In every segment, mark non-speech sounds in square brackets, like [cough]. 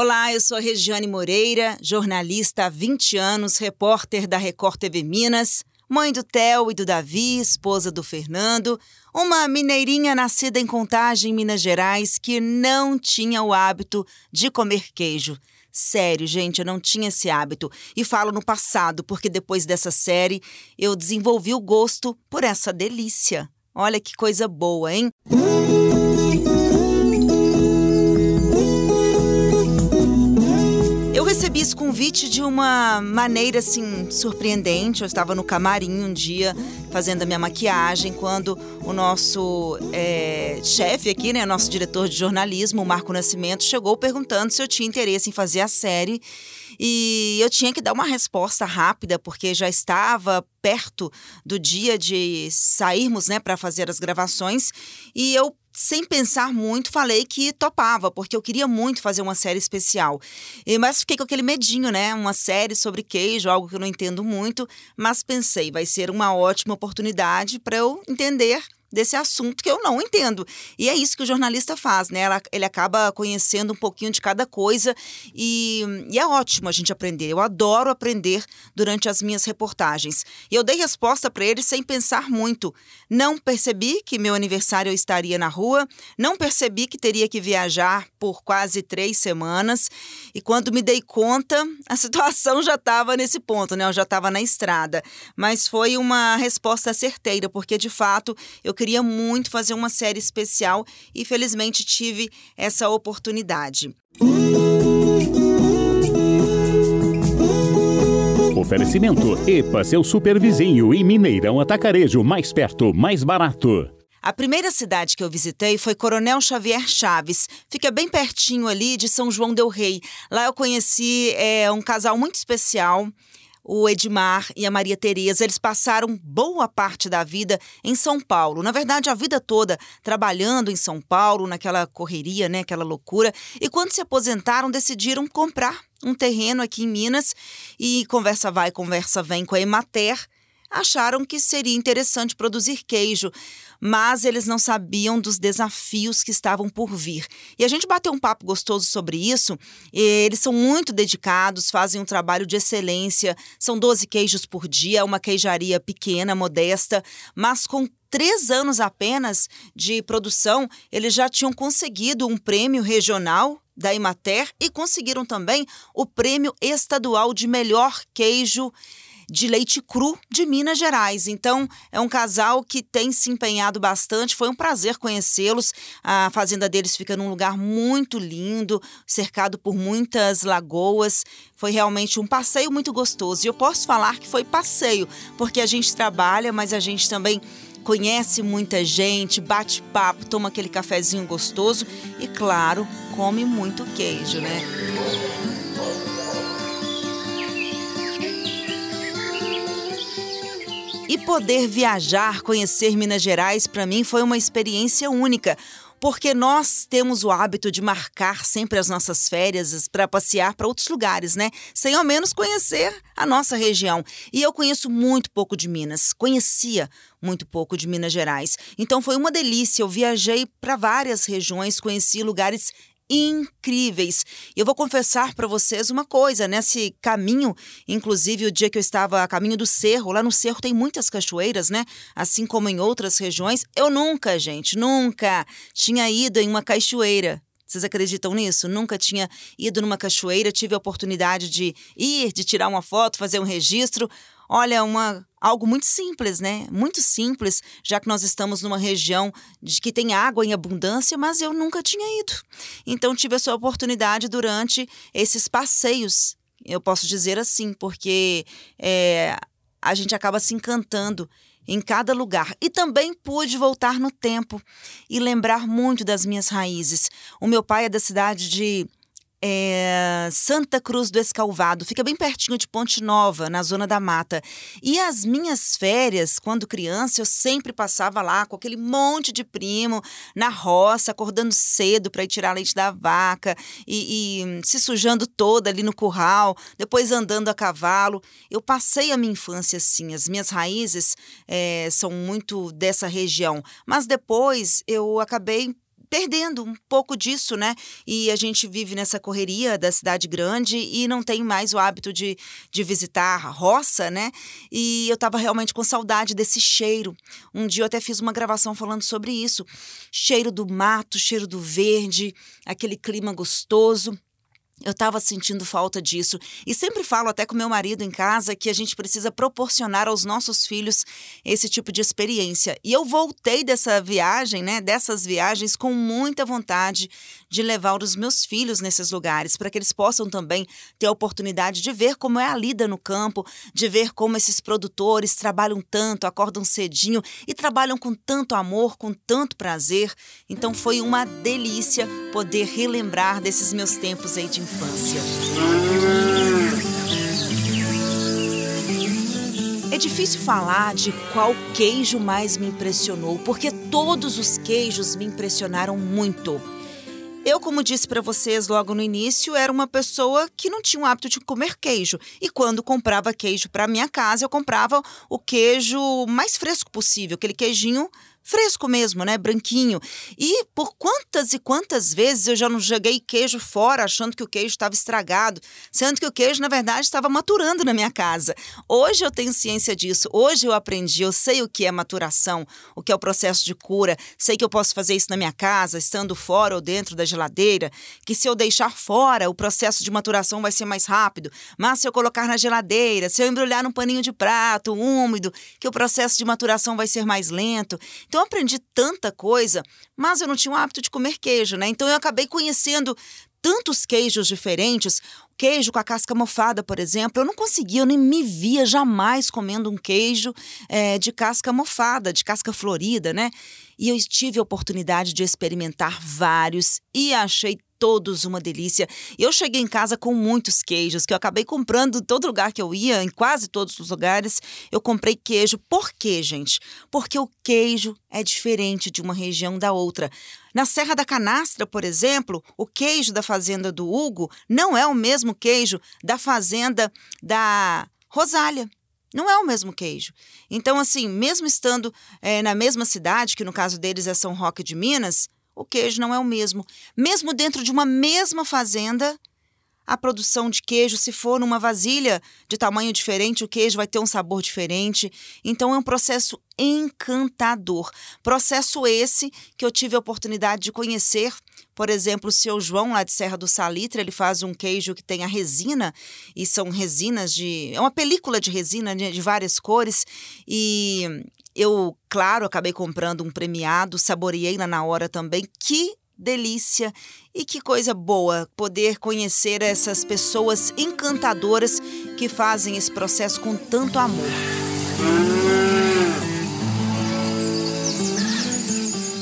Olá, eu sou Regiane Moreira, jornalista há 20 anos, repórter da Record TV Minas, mãe do Theo e do Davi, esposa do Fernando, uma mineirinha nascida em Contagem, Minas Gerais, que não tinha o hábito de comer queijo. Sério, gente, eu não tinha esse hábito. E falo no passado, porque depois dessa série eu desenvolvi o gosto por essa delícia. Olha que coisa boa, hein? Recebi esse convite de uma maneira assim surpreendente. Eu estava no camarim um dia fazendo a minha maquiagem quando o nosso é, chefe aqui, né, nosso diretor de jornalismo, Marco Nascimento, chegou perguntando se eu tinha interesse em fazer a série. E eu tinha que dar uma resposta rápida, porque já estava perto do dia de sairmos né, para fazer as gravações. E eu sem pensar muito, falei que topava, porque eu queria muito fazer uma série especial. E, mas fiquei com aquele medinho, né? Uma série sobre queijo, algo que eu não entendo muito, mas pensei, vai ser uma ótima oportunidade para eu entender desse assunto que eu não entendo. E é isso que o jornalista faz, né? Ela, ele acaba conhecendo um pouquinho de cada coisa e, e, é ótimo a gente aprender. Eu adoro aprender durante as minhas reportagens. E eu dei resposta para ele sem pensar muito. Não percebi que meu aniversário estaria na rua, não percebi que teria que viajar por quase três semanas. E quando me dei conta, a [laughs] situação já estava nesse ponto, né? Eu já estava na estrada. Mas foi uma resposta certeira, porque de fato eu queria muito fazer uma série especial e felizmente tive essa oportunidade. Oferecimento EPA, seu supervizinho e Mineirão Atacarejo, mais perto, mais barato. A primeira cidade que eu visitei foi Coronel Xavier Chaves. Fica bem pertinho ali de São João del Rei. Lá eu conheci é, um casal muito especial o Edmar e a Maria Tereza, eles passaram boa parte da vida em São Paulo. Na verdade, a vida toda trabalhando em São Paulo, naquela correria, né, aquela loucura. E quando se aposentaram, decidiram comprar um terreno aqui em Minas e conversa vai, conversa vem com a Emater acharam que seria interessante produzir queijo, mas eles não sabiam dos desafios que estavam por vir. E a gente bateu um papo gostoso sobre isso. Eles são muito dedicados, fazem um trabalho de excelência, são 12 queijos por dia, uma queijaria pequena, modesta, mas com três anos apenas de produção, eles já tinham conseguido um prêmio regional da Imater e conseguiram também o prêmio estadual de melhor queijo de leite cru de Minas Gerais. Então, é um casal que tem se empenhado bastante. Foi um prazer conhecê-los. A fazenda deles fica num lugar muito lindo, cercado por muitas lagoas. Foi realmente um passeio muito gostoso. E eu posso falar que foi passeio, porque a gente trabalha, mas a gente também conhece muita gente, bate papo, toma aquele cafezinho gostoso e, claro, come muito queijo, né? E poder viajar, conhecer Minas Gerais, para mim foi uma experiência única porque nós temos o hábito de marcar sempre as nossas férias para passear para outros lugares, né? Sem ao menos conhecer a nossa região. E eu conheço muito pouco de Minas, conhecia muito pouco de Minas Gerais. Então foi uma delícia. Eu viajei para várias regiões, conheci lugares incríveis. Eu vou confessar para vocês uma coisa, nesse caminho, inclusive o dia que eu estava a caminho do Cerro, lá no Cerro tem muitas cachoeiras, né? Assim como em outras regiões, eu nunca, gente, nunca tinha ido em uma cachoeira. Vocês acreditam nisso? Nunca tinha ido numa cachoeira, tive a oportunidade de ir, de tirar uma foto, fazer um registro. Olha, uma, algo muito simples, né? Muito simples, já que nós estamos numa região de que tem água em abundância, mas eu nunca tinha ido. Então tive essa oportunidade durante esses passeios. Eu posso dizer assim, porque é, a gente acaba se encantando em cada lugar. E também pude voltar no tempo e lembrar muito das minhas raízes. O meu pai é da cidade de é, Santa Cruz do Escalvado, fica bem pertinho de Ponte Nova, na zona da mata. E as minhas férias, quando criança, eu sempre passava lá com aquele monte de primo na roça, acordando cedo para ir tirar leite da vaca e, e, se sujando toda ali no curral, depois andando a cavalo. Eu passei a minha infância assim, as minhas raízes é, são muito dessa região, mas depois eu acabei perdendo um pouco disso, né? E a gente vive nessa correria da cidade grande e não tem mais o hábito de, de visitar a roça, né? E eu estava realmente com saudade desse cheiro. Um dia eu até fiz uma gravação falando sobre isso. Cheiro do mato, cheiro do verde, aquele clima gostoso. Eu estava sentindo falta disso e sempre falo até com meu marido em casa que a gente precisa proporcionar aos nossos filhos esse tipo de experiência. E eu voltei dessa viagem, né, dessas viagens com muita vontade de levar os meus filhos nesses lugares para que eles possam também ter a oportunidade de ver como é a lida no campo, de ver como esses produtores trabalham tanto, acordam cedinho e trabalham com tanto amor, com tanto prazer. Então foi uma delícia poder relembrar desses meus tempos aí de infância. É difícil falar de qual queijo mais me impressionou, porque todos os queijos me impressionaram muito. Eu, como disse para vocês logo no início, era uma pessoa que não tinha o hábito de comer queijo. E quando comprava queijo para minha casa, eu comprava o queijo mais fresco possível, aquele queijinho fresco mesmo, né? Branquinho. E por quantas e quantas vezes eu já não joguei queijo fora achando que o queijo estava estragado, sendo que o queijo, na verdade, estava maturando na minha casa. Hoje eu tenho ciência disso. Hoje eu aprendi, eu sei o que é maturação, o que é o processo de cura, sei que eu posso fazer isso na minha casa, estando fora ou dentro da geladeira, que se eu deixar fora, o processo de maturação vai ser mais rápido, mas se eu colocar na geladeira, se eu embrulhar num paninho de prato úmido, que o processo de maturação vai ser mais lento. Então então eu aprendi tanta coisa, mas eu não tinha o hábito de comer queijo, né? Então eu acabei conhecendo tantos queijos diferentes. Queijo com a casca mofada, por exemplo, eu não conseguia, eu nem me via jamais comendo um queijo é, de casca mofada, de casca florida, né? E eu tive a oportunidade de experimentar vários e achei todos uma delícia. Eu cheguei em casa com muitos queijos que eu acabei comprando em todo lugar que eu ia, em quase todos os lugares, eu comprei queijo. Por quê, gente? Porque o queijo é diferente de uma região da outra. Na Serra da Canastra, por exemplo, o queijo da fazenda do Hugo não é o mesmo queijo da fazenda da Rosália. Não é o mesmo queijo. Então, assim, mesmo estando é, na mesma cidade, que no caso deles é São Roque de Minas, o queijo não é o mesmo. Mesmo dentro de uma mesma fazenda, a produção de queijo, se for numa vasilha de tamanho diferente, o queijo vai ter um sabor diferente. Então é um processo encantador. Processo esse que eu tive a oportunidade de conhecer. Por exemplo, o seu João, lá de Serra do Salitre, ele faz um queijo que tem a resina, e são resinas de. É uma película de resina de várias cores. E eu, claro, acabei comprando um premiado, saboreei lá na hora também. Que delícia e que coisa boa poder conhecer essas pessoas encantadoras que fazem esse processo com tanto amor.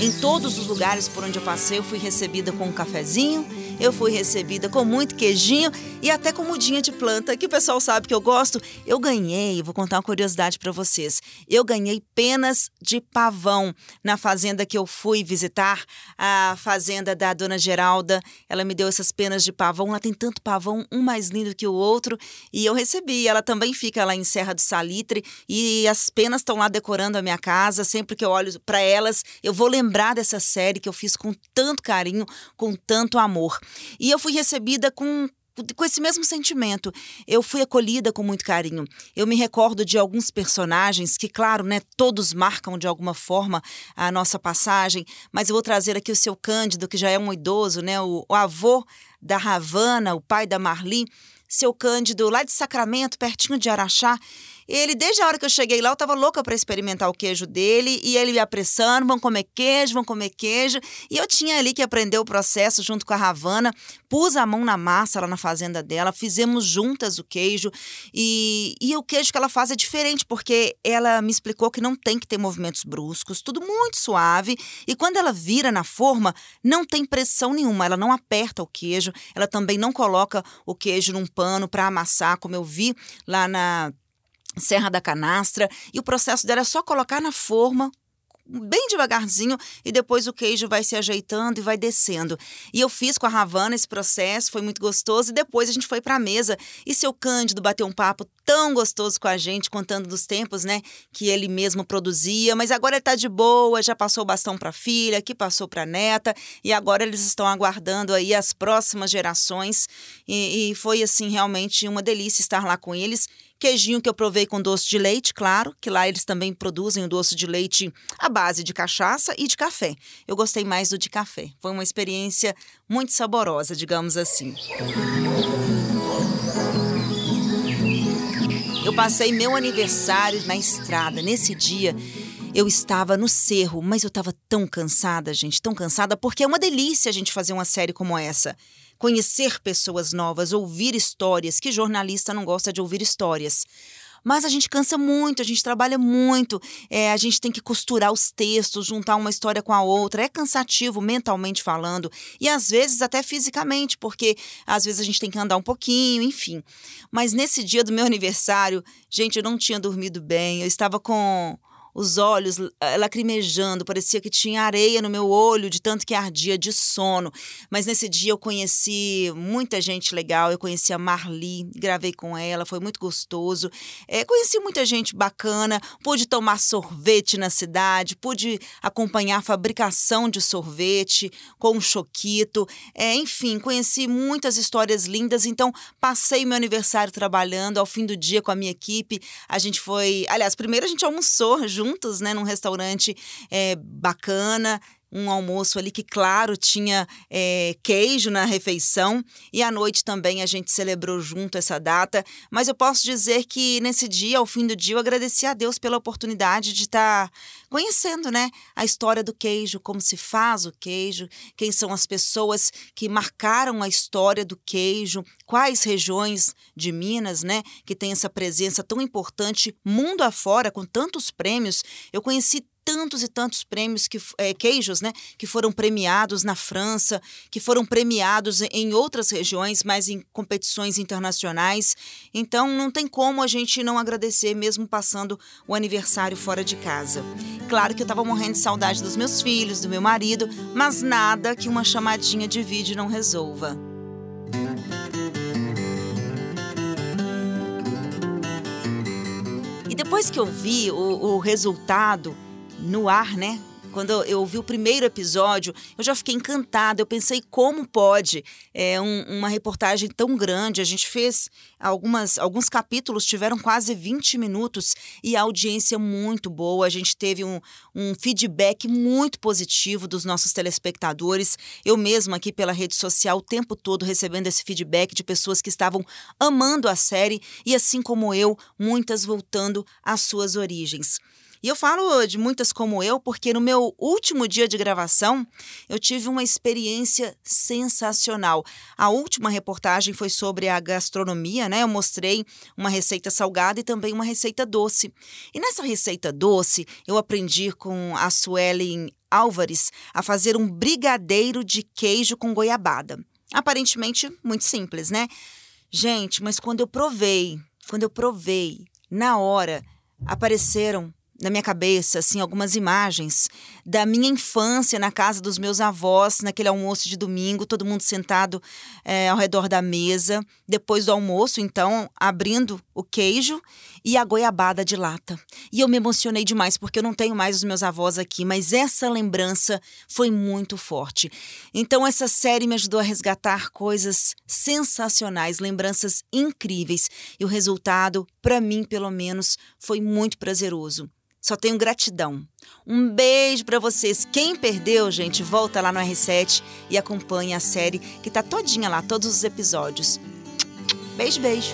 Em todos os lugares por onde eu passei, eu fui recebida com um cafezinho eu fui recebida com muito queijinho e até com mudinha de planta, que o pessoal sabe que eu gosto. Eu ganhei, vou contar uma curiosidade para vocês. Eu ganhei penas de pavão na fazenda que eu fui visitar, a fazenda da dona Geralda. Ela me deu essas penas de pavão. Lá tem tanto pavão, um mais lindo que o outro, e eu recebi. Ela também fica lá em Serra do Salitre e as penas estão lá decorando a minha casa. Sempre que eu olho para elas, eu vou lembrar dessa série que eu fiz com tanto carinho, com tanto amor. E eu fui recebida com com esse mesmo sentimento. Eu fui acolhida com muito carinho. Eu me recordo de alguns personagens que, claro, né, todos marcam de alguma forma a nossa passagem, mas eu vou trazer aqui o seu Cândido, que já é um idoso, né, o, o avô da Ravana, o pai da Marli, seu Cândido, lá de Sacramento, pertinho de Araxá. Ele, desde a hora que eu cheguei lá, eu estava louca para experimentar o queijo dele e ele me apressando: vão comer queijo, vão comer queijo. E eu tinha ali que aprender o processo junto com a Ravana. Pus a mão na massa lá na fazenda dela, fizemos juntas o queijo. E, e o queijo que ela faz é diferente, porque ela me explicou que não tem que ter movimentos bruscos, tudo muito suave. E quando ela vira na forma, não tem pressão nenhuma, ela não aperta o queijo, ela também não coloca o queijo num pano para amassar, como eu vi lá na Serra da Canastra, e o processo dela é só colocar na forma bem devagarzinho e depois o queijo vai se ajeitando e vai descendo. E eu fiz com a Ravana esse processo, foi muito gostoso e depois a gente foi para a mesa e seu Cândido bateu um papo tão gostoso com a gente, contando dos tempos, né, que ele mesmo produzia, mas agora ele tá de boa, já passou o bastão para filha, que passou para neta, e agora eles estão aguardando aí as próximas gerações, e, e foi assim realmente uma delícia estar lá com eles. Queijinho que eu provei com doce de leite, claro, que lá eles também produzem o doce de leite à base de cachaça e de café. Eu gostei mais do de café. Foi uma experiência muito saborosa, digamos assim. Eu passei meu aniversário na estrada. Nesse dia, eu estava no cerro, mas eu estava tão cansada, gente, tão cansada, porque é uma delícia a gente fazer uma série como essa conhecer pessoas novas, ouvir histórias. Que jornalista não gosta de ouvir histórias? Mas a gente cansa muito, a gente trabalha muito, é, a gente tem que costurar os textos, juntar uma história com a outra. É cansativo mentalmente falando e às vezes até fisicamente, porque às vezes a gente tem que andar um pouquinho, enfim. Mas nesse dia do meu [laughs] aniversário, gente, eu não tinha dormido bem, eu estava com os olhos eh, lacrimejando, parecia que tinha areia no meu olho de tanto que ardia de sono. Mas nesse dia eu conheci muita gente legal, eu conheci a Marli, gravei com ela, foi muito gostoso. É, conheci muita gente bacana, pude tomar sorvete na cidade, pude acompanhar a fabricação de sorvete com um choquito, é, enfim, conheci muitas histórias lindas. Então, passei meu aniversário trabalhando, ao fim do dia com a minha equipe, a gente foi. Aliás, primeiro a gente almoçou junto juntos, né, num restaurante é, bacana um almoço ali que, claro, tinha é, queijo na refeição e à noite também a gente celebrou junto essa data. Mas eu posso dizer que nesse dia, ao fim do dia, eu agradeci a Deus pela oportunidade de estar tá conhecendo, né, a história do queijo, como se faz o queijo, quem são as pessoas que marcaram a história do queijo, quais regiões de Minas, né, que tem essa presença tão importante mundo afora com tantos prêmios. Eu conheci tantos e tantos prêmios que é, queijos, né, que foram premiados na França, que foram premiados em outras regiões, mas em competições internacionais. Então não tem como a gente não agradecer mesmo passando o aniversário fora de casa. Claro que eu estava morrendo de saudade dos meus filhos, do meu marido, mas nada que uma chamadinha de vídeo não resolva. E depois que eu vi o, o resultado no ar, né? Quando eu ouvi o primeiro episódio, eu já fiquei encantada. Eu pensei como pode é, um, uma reportagem tão grande. A gente fez algumas, alguns capítulos, tiveram quase 20 minutos e a audiência muito boa. A gente teve um, um feedback muito positivo dos nossos telespectadores. Eu mesma aqui pela rede social o tempo todo recebendo esse feedback de pessoas que estavam amando a série e, assim como eu, muitas voltando às suas origens. E eu falo de muitas como eu, porque no meu último dia de gravação, eu tive uma experiência sensacional. A última reportagem foi sobre a gastronomia, né? Eu mostrei uma receita salgada e também uma receita doce. E nessa receita doce, eu aprendi com a Suelen Álvares a fazer um brigadeiro de queijo com goiabada. Aparentemente muito simples, né? Gente, mas quando eu provei, quando eu provei, na hora apareceram na minha cabeça, assim, algumas imagens da minha infância na casa dos meus avós, naquele almoço de domingo, todo mundo sentado é, ao redor da mesa. Depois do almoço, então, abrindo o queijo e a goiabada de lata. E eu me emocionei demais, porque eu não tenho mais os meus avós aqui, mas essa lembrança foi muito forte. Então, essa série me ajudou a resgatar coisas sensacionais, lembranças incríveis. E o resultado, para mim, pelo menos, foi muito prazeroso. Só tenho gratidão. Um beijo para vocês. Quem perdeu, gente, volta lá no R7 e acompanha a série que tá todinha lá, todos os episódios. Beijo, beijo.